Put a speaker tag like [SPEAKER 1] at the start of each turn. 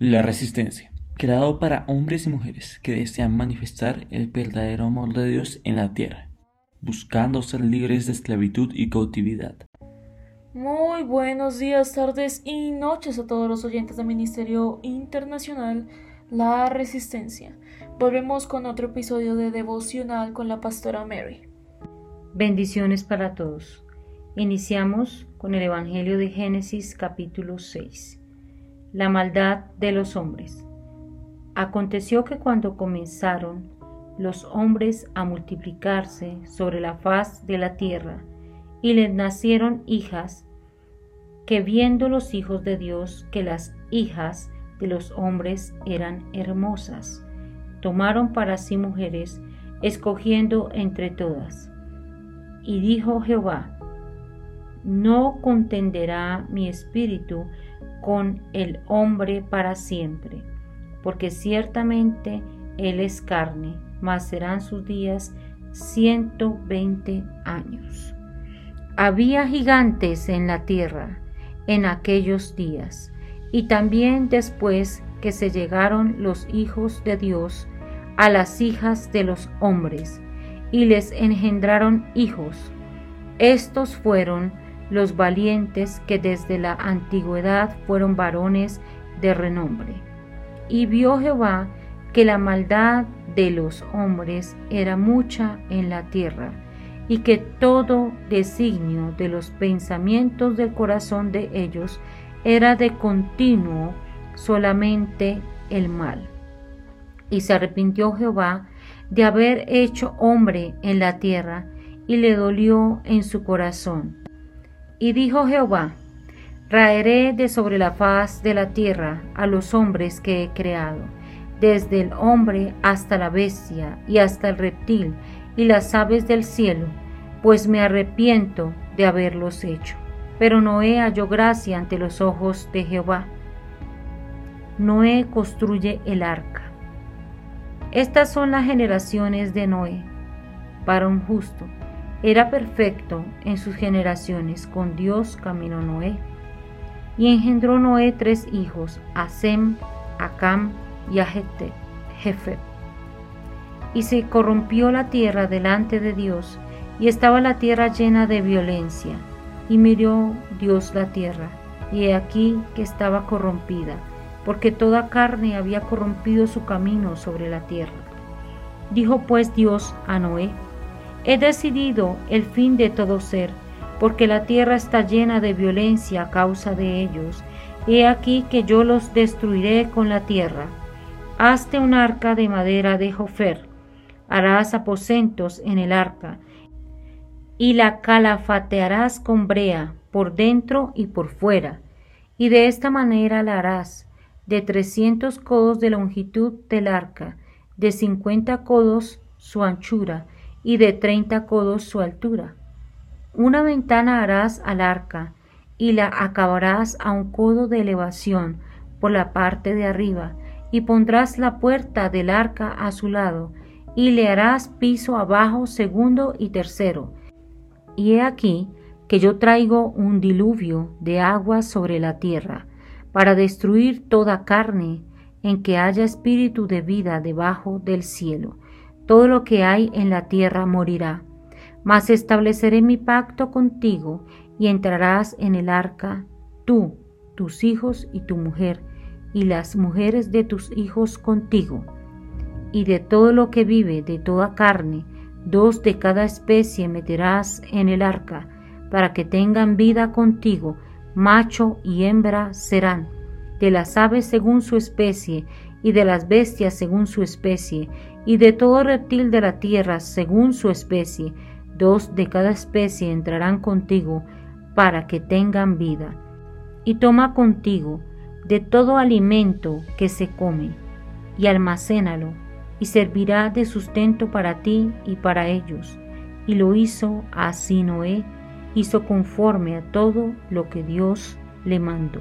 [SPEAKER 1] La resistencia, creado para hombres y mujeres que desean manifestar el verdadero amor de Dios en la tierra, buscando ser libres de esclavitud y cautividad.
[SPEAKER 2] Muy buenos días, tardes y noches a todos los oyentes del Ministerio Internacional La Resistencia. Volvemos con otro episodio de devocional con la pastora Mary.
[SPEAKER 3] Bendiciones para todos. Iniciamos con el Evangelio de Génesis capítulo 6. La maldad de los hombres. Aconteció que cuando comenzaron los hombres a multiplicarse sobre la faz de la tierra, y les nacieron hijas, que viendo los hijos de Dios que las hijas de los hombres eran hermosas, tomaron para sí mujeres, escogiendo entre todas. Y dijo Jehová, no contenderá mi espíritu con el hombre para siempre, porque ciertamente él es carne, mas serán sus días ciento veinte años. Había gigantes en la tierra en aquellos días, y también después que se llegaron los hijos de Dios a las hijas de los hombres, y les engendraron hijos. Estos fueron los valientes que desde la antigüedad fueron varones de renombre. Y vio Jehová que la maldad de los hombres era mucha en la tierra, y que todo designio de los pensamientos del corazón de ellos era de continuo solamente el mal. Y se arrepintió Jehová de haber hecho hombre en la tierra, y le dolió en su corazón y dijo Jehová, Raeré de sobre la faz de la tierra a los hombres que he creado, desde el hombre hasta la bestia y hasta el reptil y las aves del cielo, pues me arrepiento de haberlos hecho. Pero Noé halló gracia ante los ojos de Jehová. Noé construye el arca. Estas son las generaciones de Noé, para un justo era perfecto en sus generaciones, con Dios caminó Noé. Y engendró Noé tres hijos, a Sem, a Cam y a Jefe. Y se corrompió la tierra delante de Dios, y estaba la tierra llena de violencia. Y miró Dios la tierra, y he aquí que estaba corrompida, porque toda carne había corrompido su camino sobre la tierra. Dijo pues Dios a Noé, He decidido el fin de todo ser, porque la tierra está llena de violencia a causa de ellos. He aquí que yo los destruiré con la tierra. Hazte un arca de madera de Jofer. Harás aposentos en el arca, y la calafatearás con brea por dentro y por fuera, y de esta manera la harás, de trescientos codos de longitud del arca, de cincuenta codos su anchura, y de treinta codos su altura. Una ventana harás al arca, y la acabarás a un codo de elevación por la parte de arriba, y pondrás la puerta del arca a su lado, y le harás piso abajo segundo y tercero. Y he aquí que yo traigo un diluvio de agua sobre la tierra, para destruir toda carne en que haya espíritu de vida debajo del cielo todo lo que hay en la tierra morirá. Mas estableceré mi pacto contigo y entrarás en el arca, tú, tus hijos y tu mujer, y las mujeres de tus hijos contigo. Y de todo lo que vive, de toda carne, dos de cada especie meterás en el arca, para que tengan vida contigo, macho y hembra serán, de las aves según su especie, y de las bestias según su especie, y de todo reptil de la tierra según su especie, dos de cada especie entrarán contigo para que tengan vida. Y toma contigo de todo alimento que se come, y almacénalo, y servirá de sustento para ti y para ellos. Y lo hizo así Noé, hizo conforme a todo lo que Dios le mandó.